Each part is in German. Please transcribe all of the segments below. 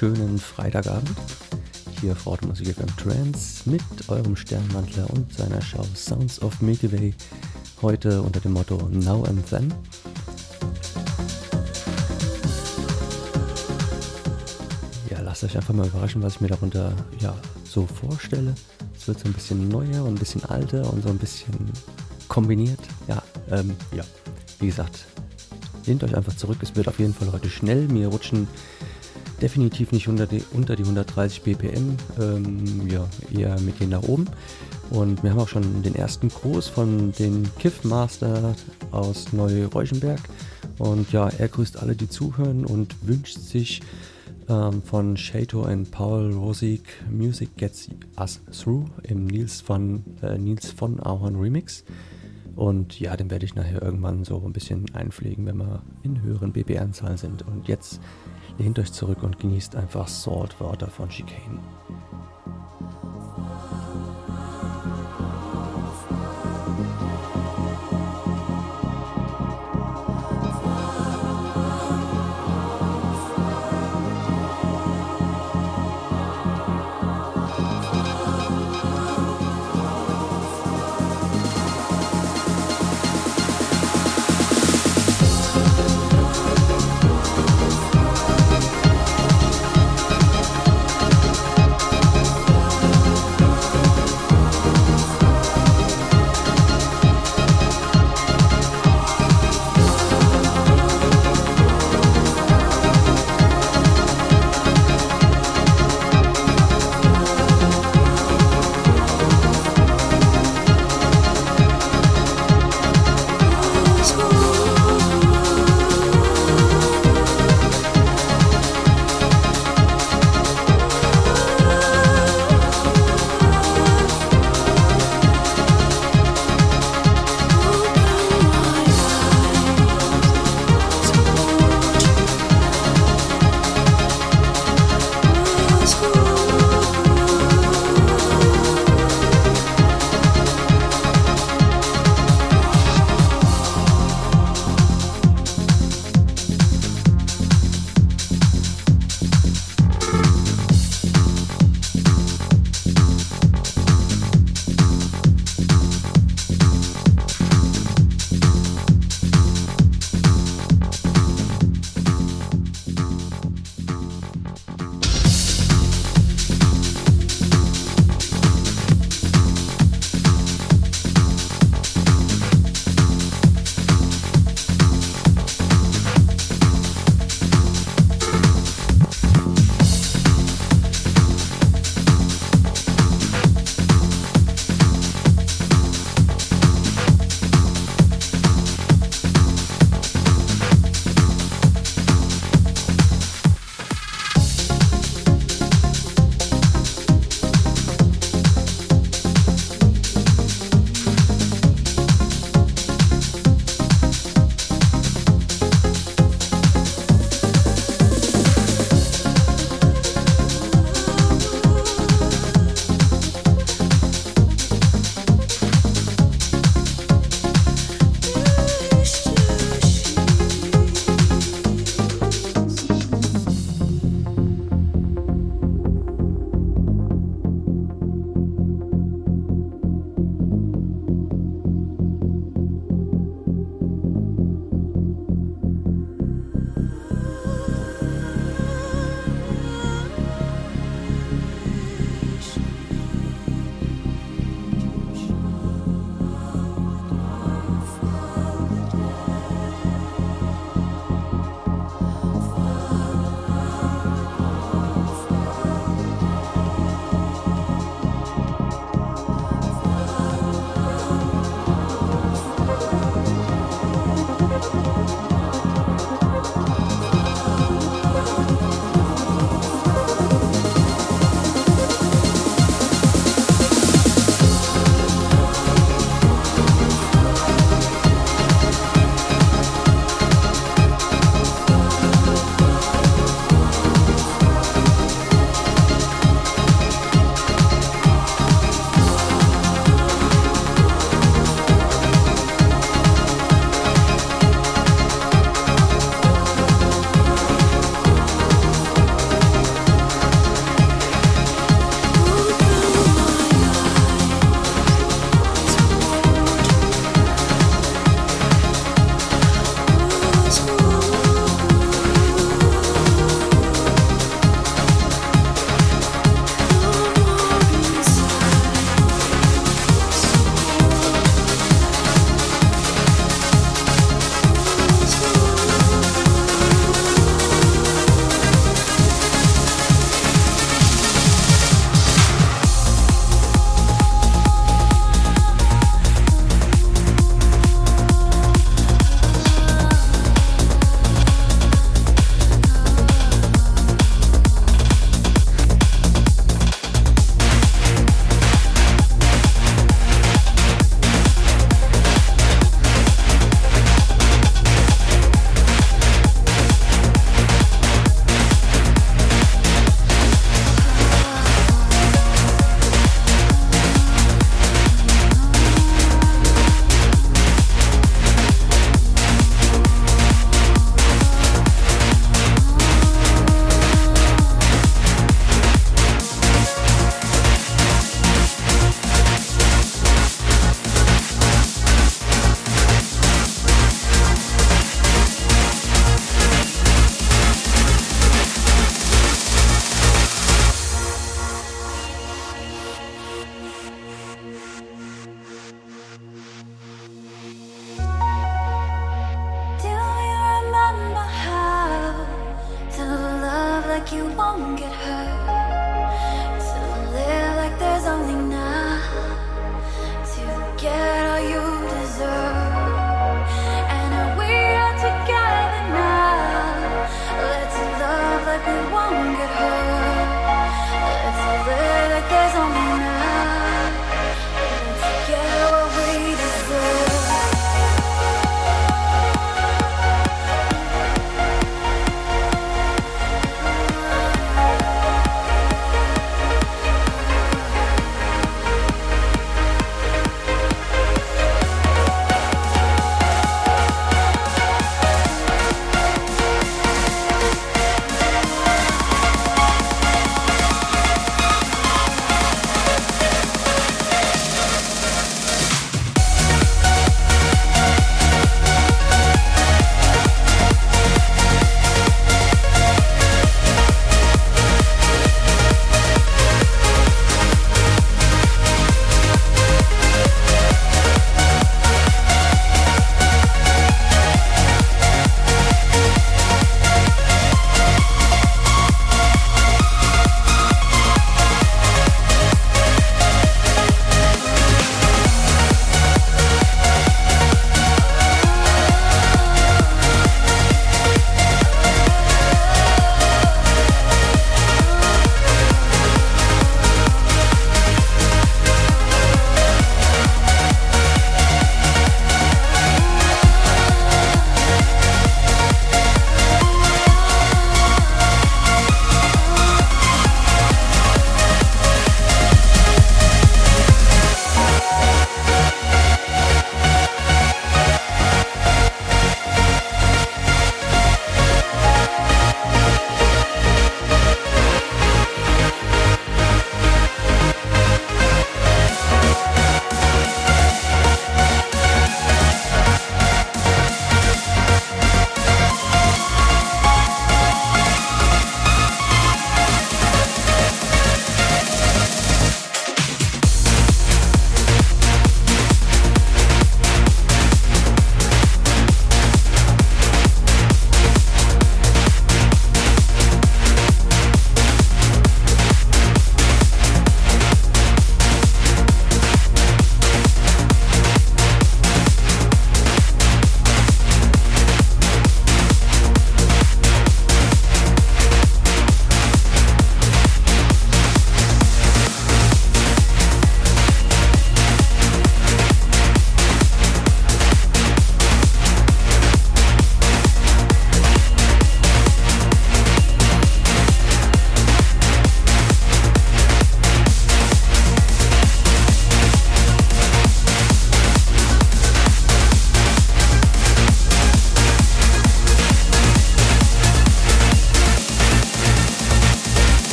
wunderschönen Freitagabend. Hier auf Musik FM Trance mit eurem Sternmantler und seiner Show Sounds of Milky Way. Heute unter dem Motto Now and Then. Ja, lasst euch einfach mal überraschen, was ich mir darunter ja, so vorstelle. Es wird so ein bisschen neuer und ein bisschen alter und so ein bisschen kombiniert. Ja, ähm, ja, wie gesagt, lehnt euch einfach zurück. Es wird auf jeden Fall heute schnell. Wir rutschen definitiv nicht unter die, unter die 130 BPM. Ähm, ja, eher mit denen nach oben. Und wir haben auch schon den ersten Gruß von den Kiffmaster aus Neu-Reuschenberg. Und ja, er grüßt alle, die zuhören und wünscht sich ähm, von Shato und Paul Rosig Music Gets Us Through im Nils von, äh, Nils von Ahorn Remix. Und ja, den werde ich nachher irgendwann so ein bisschen einpflegen, wenn wir in höheren BBR-Zahlen sind. Und jetzt lehnt euch zurück und genießt einfach Saltwater von Chicane.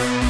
Bye.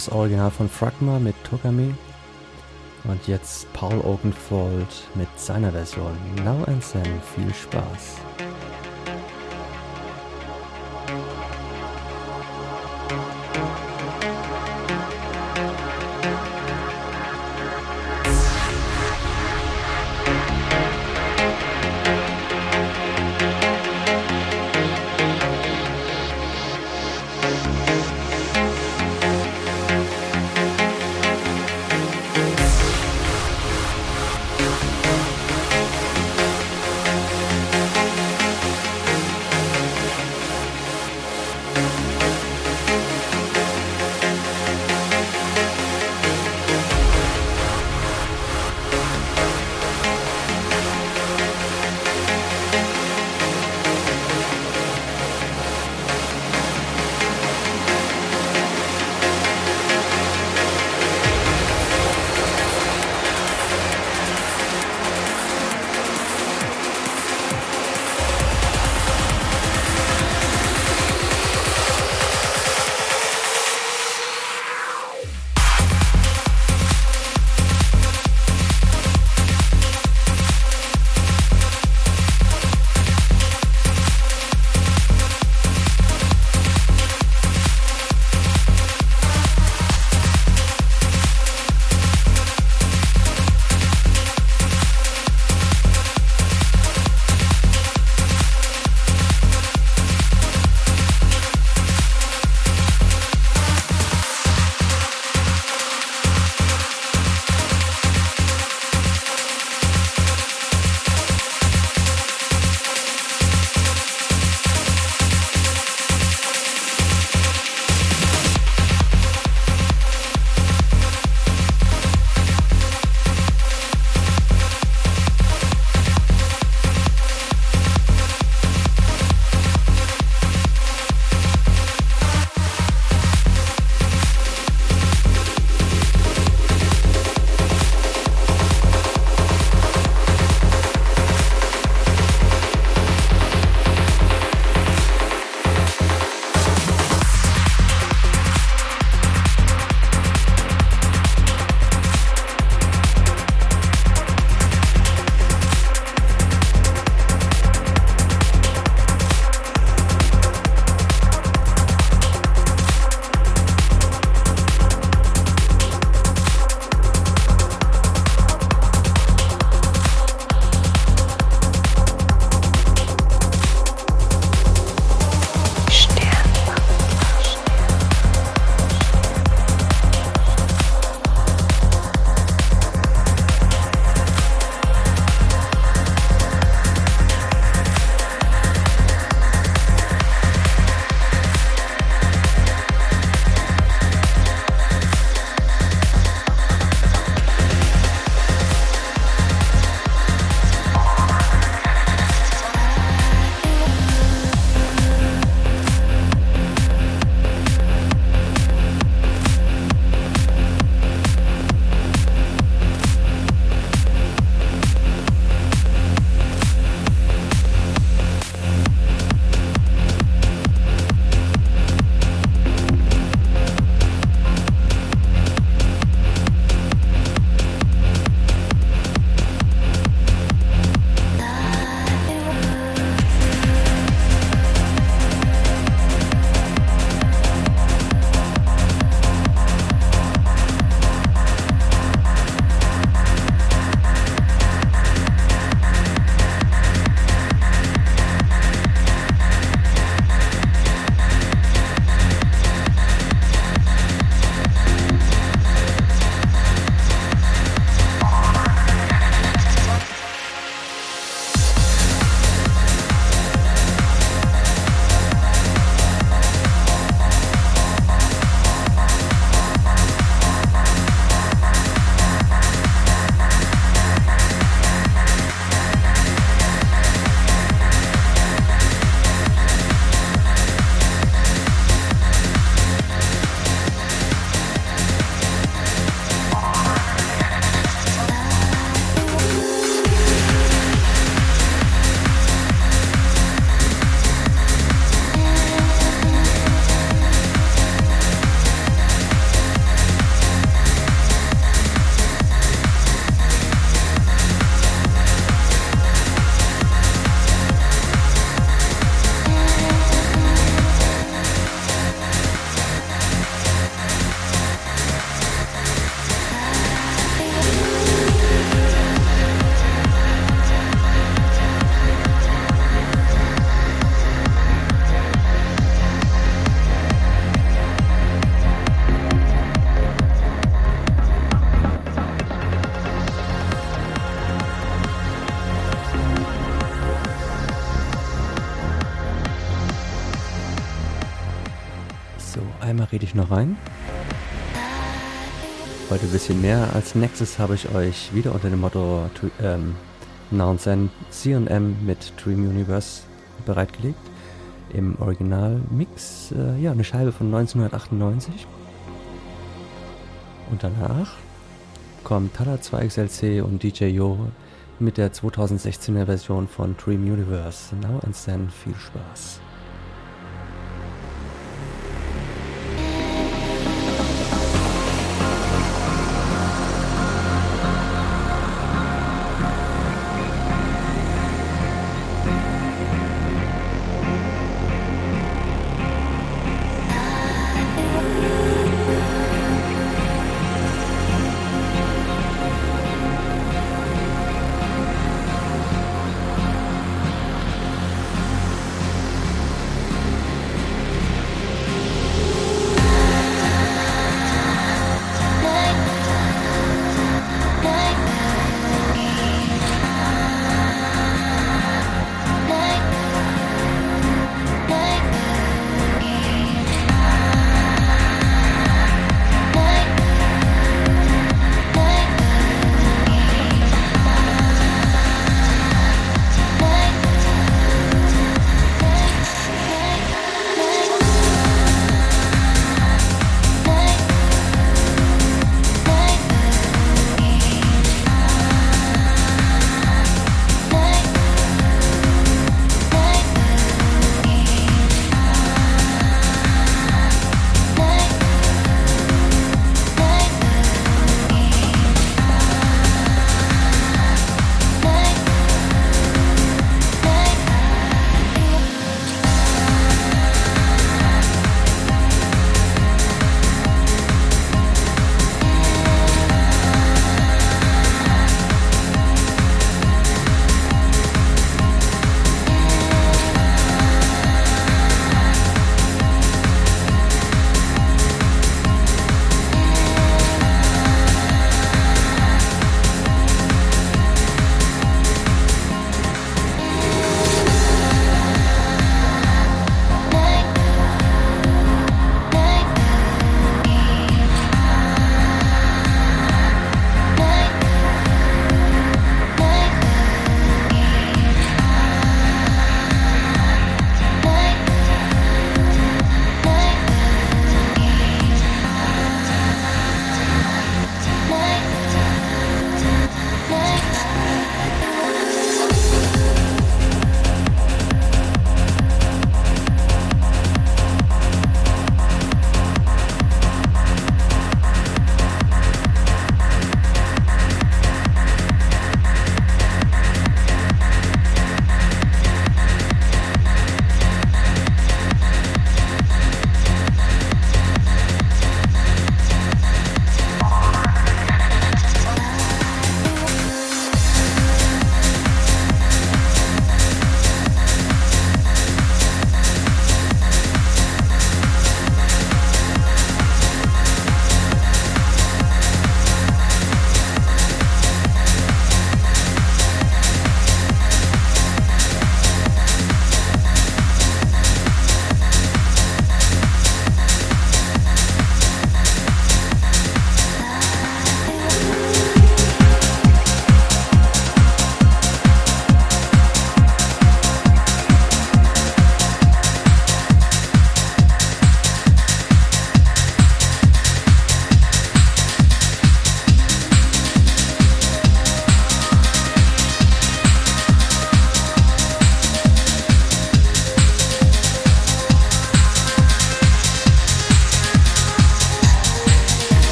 Das Original von Fragma mit Togami und jetzt Paul Oakenfold mit seiner Version. Now and Then, viel Spaß. einmal rede ich noch rein. Heute ein bisschen mehr. Als nächstes habe ich euch wieder unter dem Motto ähm, Nonsense CM mit Dream Universe bereitgelegt. Im Originalmix, äh, ja, eine Scheibe von 1998. Und danach kommt Tada 2XLC und DJ Yo mit der 2016er Version von Dream Universe. Now and then viel Spaß.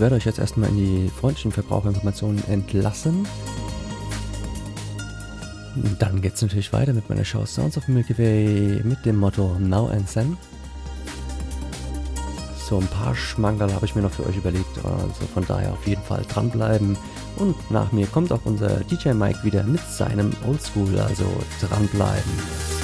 Ich werde euch jetzt erstmal in die freundlichen Verbraucherinformationen entlassen. Dann geht es natürlich weiter mit meiner Show Sounds of Milky Way mit dem Motto Now and Then. So ein paar Schmankerl habe ich mir noch für euch überlegt, also von daher auf jeden Fall dranbleiben. Und nach mir kommt auch unser DJ Mike wieder mit seinem Oldschool, also dranbleiben.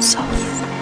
小意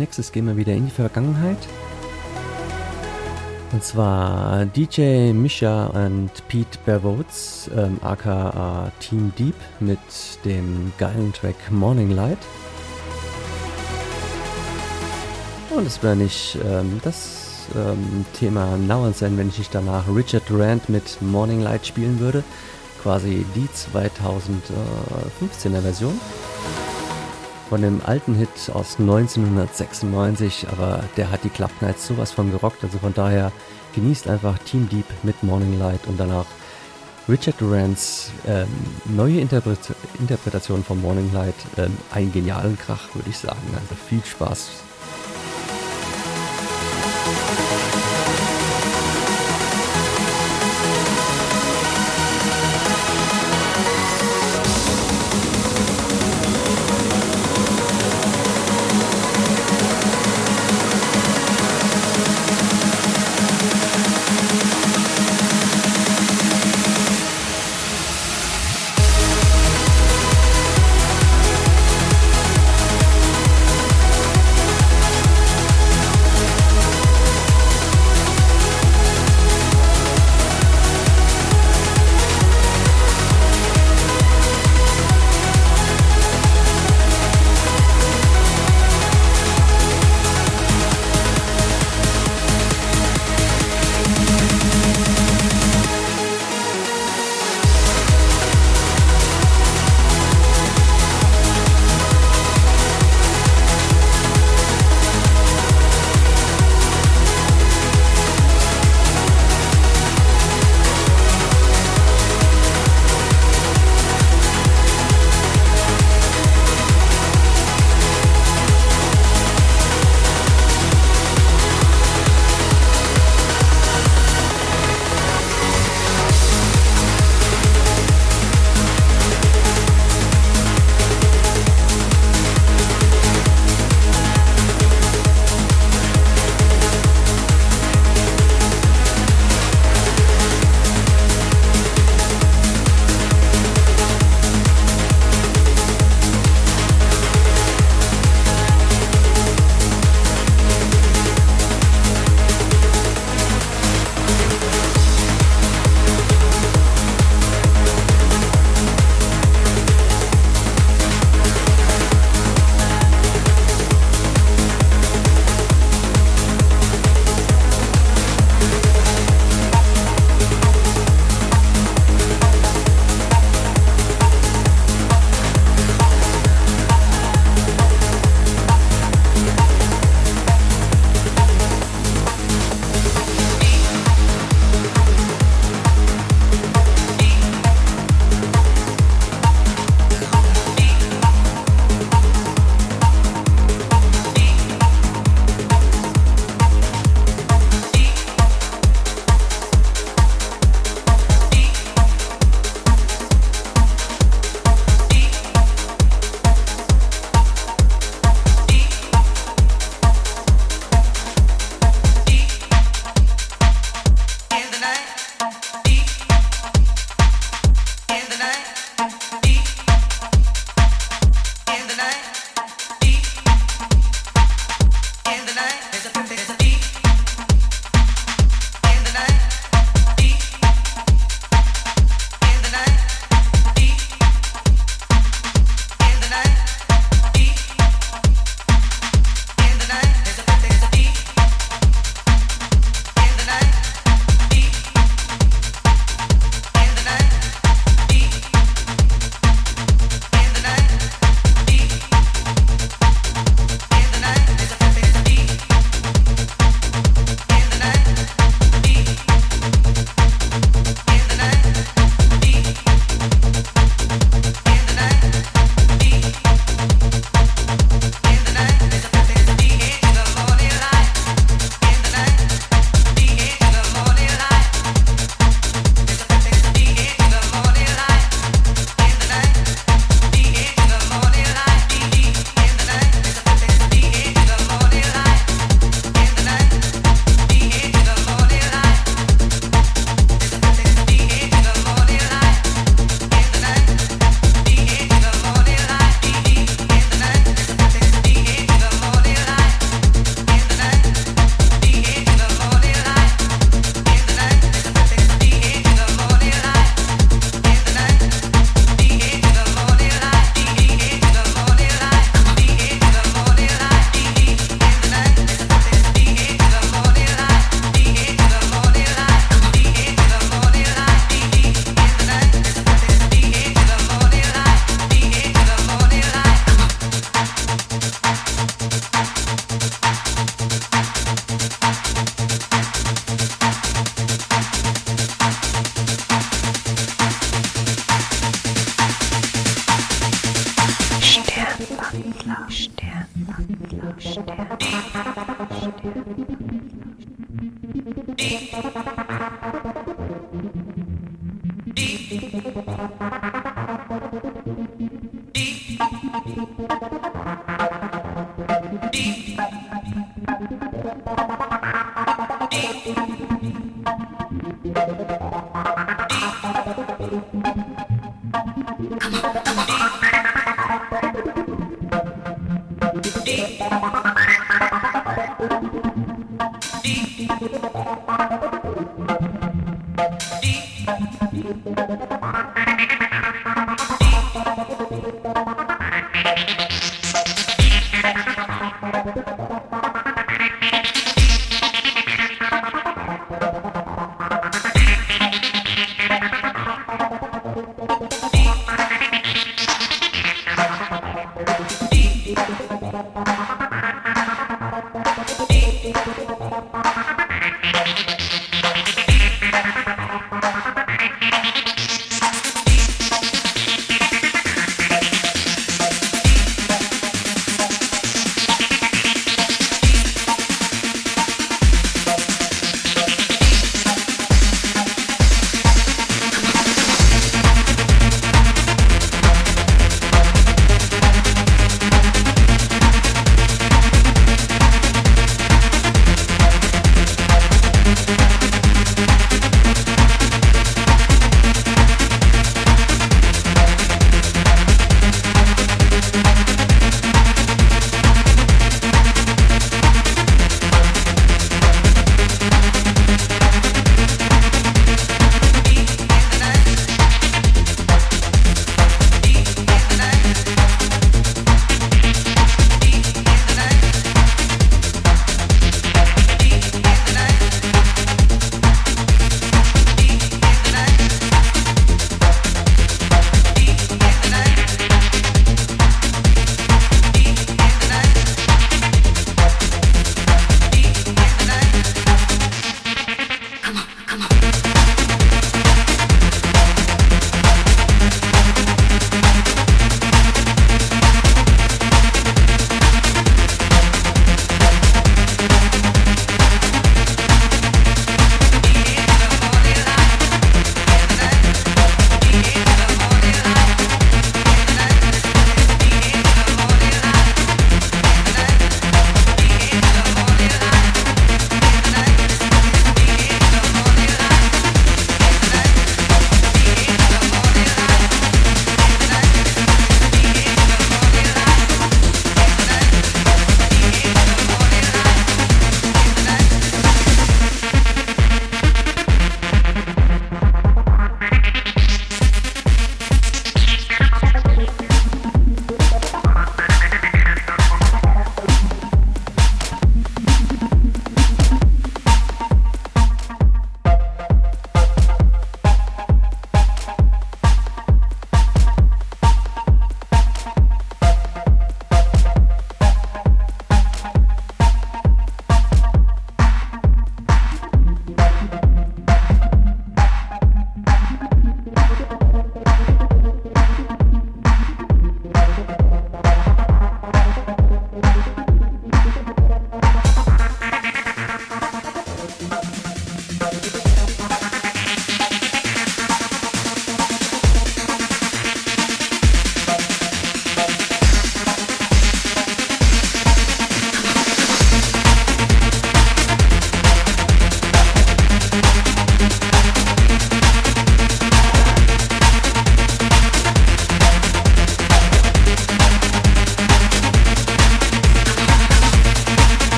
nächstes gehen wir wieder in die Vergangenheit. Und zwar DJ Misha und Pete Bervots, ähm, aka Team Deep, mit dem geilen Track Morning Light. Und es wäre nicht ähm, das ähm, Thema and Then, wenn ich nicht danach Richard Durant mit Morning Light spielen würde. Quasi die 2015er Version von dem alten Hit aus 1996, aber der hat die Club Nights sowas von gerockt, also von daher genießt einfach Team Deep mit Morning Light und danach Richard Durants ähm, neue Interpret Interpretation von Morning Light, ähm, einen genialen Krach, würde ich sagen. Also viel Spaß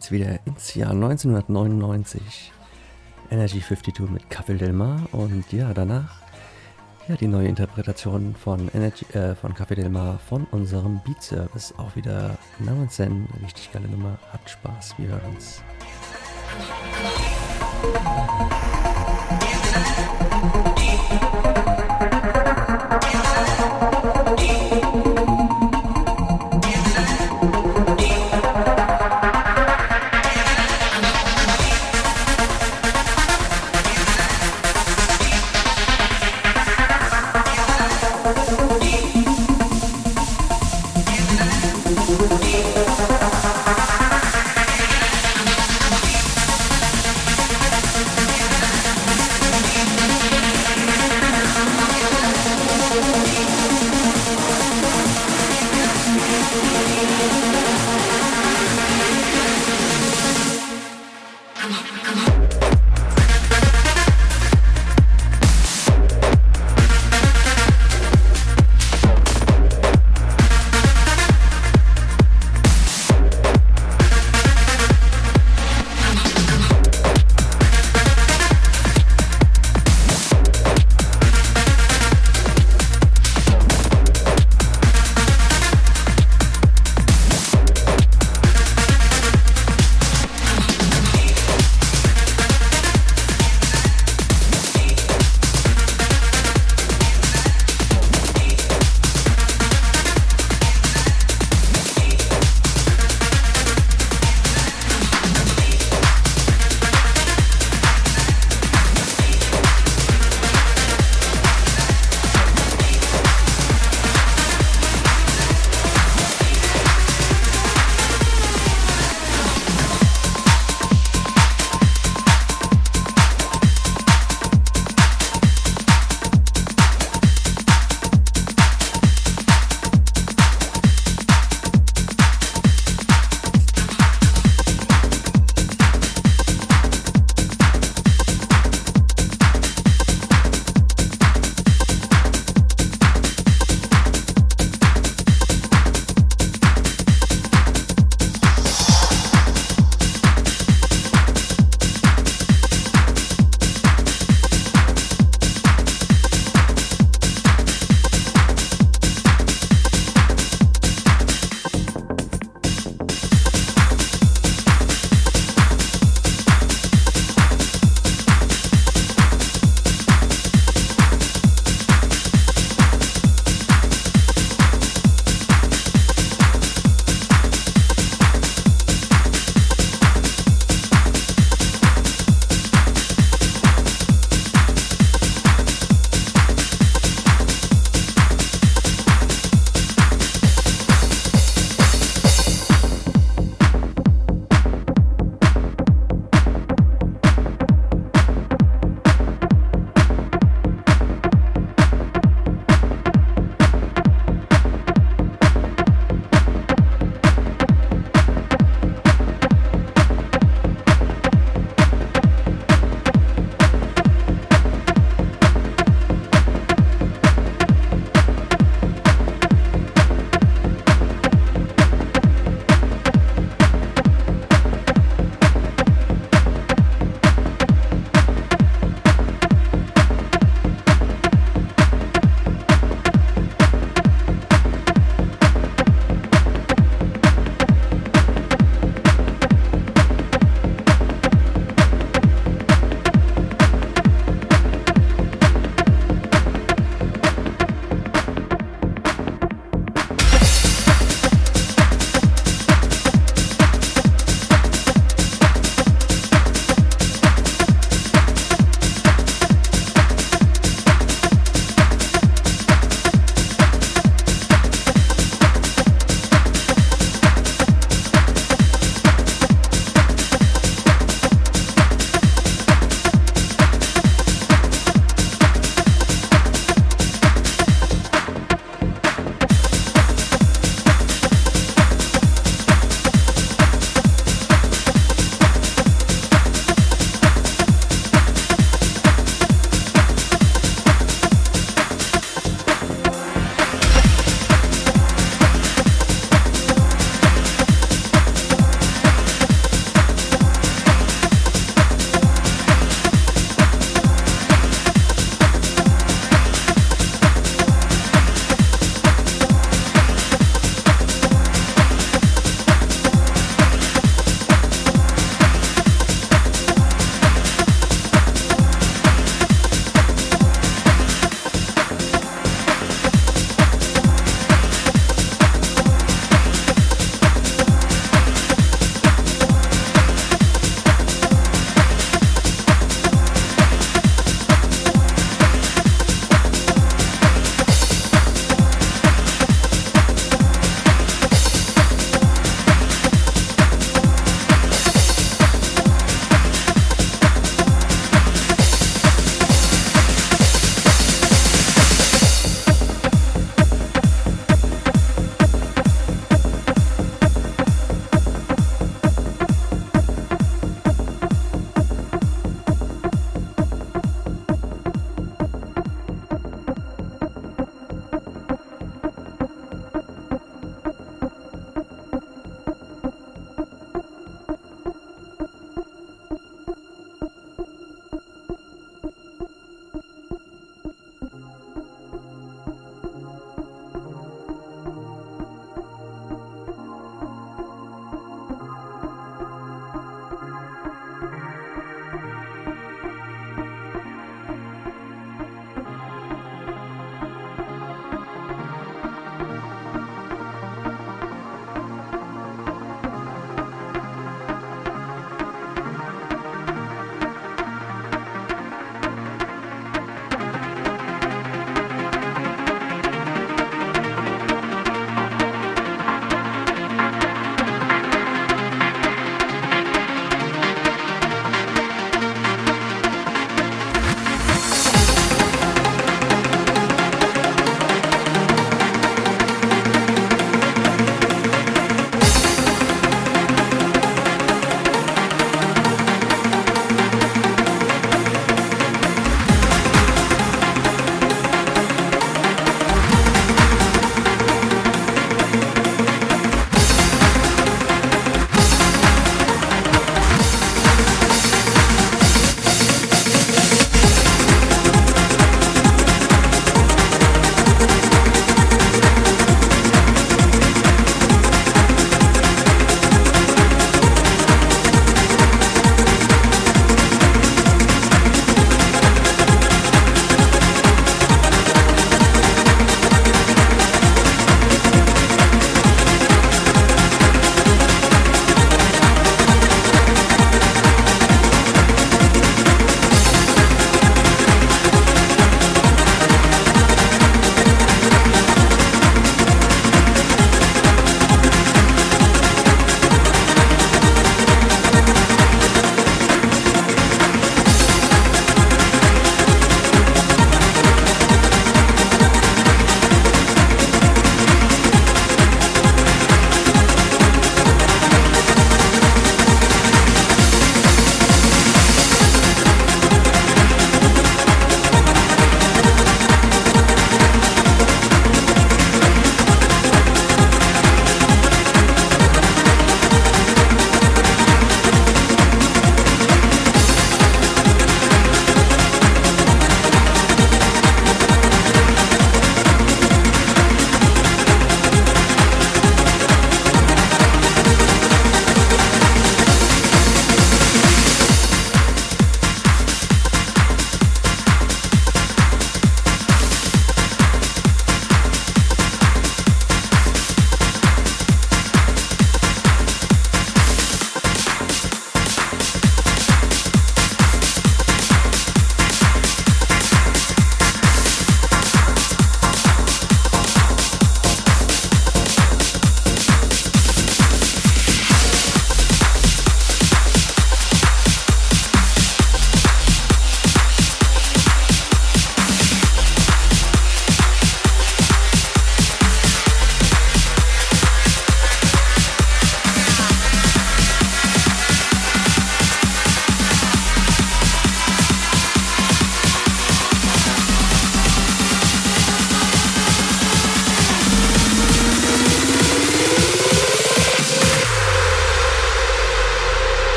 geht's wieder ins Jahr 1999. Energy 52 mit Café Del Mar und ja, danach ja, die neue Interpretation von, Energy, äh, von Café Del Mar von unserem Beat Service. Auch wieder Now and Zen, richtig geile Nummer, Habt Spaß, wir hören's. Thank you.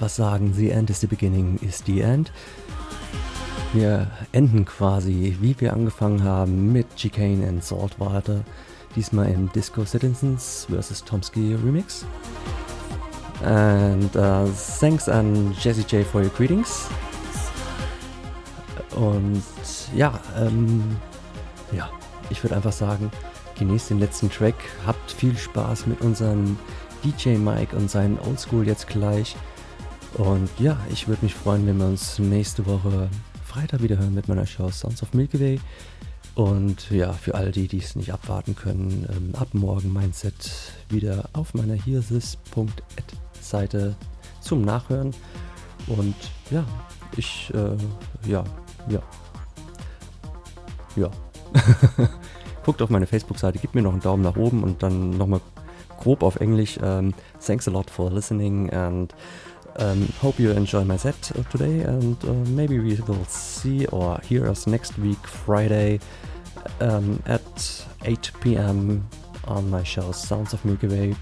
Was sagen. The end is the beginning is the end. Wir enden quasi, wie wir angefangen haben, mit Chicane and Saltwater. Diesmal im Disco Citizens vs. Tomsky Remix. And uh, thanks an Jesse J for your greetings. Und ja, ähm, ja, ich würde einfach sagen, genießt den letzten Track, habt viel Spaß mit unserem DJ Mike und seinen Oldschool jetzt gleich. Und ja, ich würde mich freuen, wenn wir uns nächste Woche Freitag wieder hören mit meiner Show Sounds of Milky Way. Und ja, für all die, die es nicht abwarten können, ähm, ab morgen mein Set wieder auf meiner hearsis.at Seite zum Nachhören. Und ja, ich, äh, ja, ja, ja. Guckt auf meine Facebook-Seite, gebt mir noch einen Daumen nach oben und dann nochmal grob auf Englisch. Ähm, thanks a lot for listening and um, hope you enjoy my set today and uh, maybe we will see or hear us next week Friday um, at 8 p.m. on my show Sounds of Milky Way.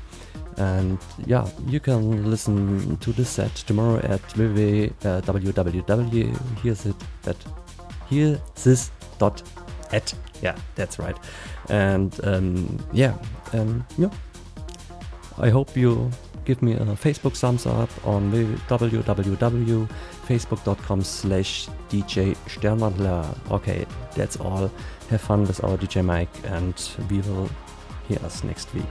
And yeah, you can listen to this set tomorrow at www. Here's it at here this dot at yeah that's right and um, yeah um, yeah I hope you give me a Facebook thumbs up on www.facebook.com slash DJ Sternwandler. Okay, that's all. Have fun with our DJ Mike and we will hear us next week.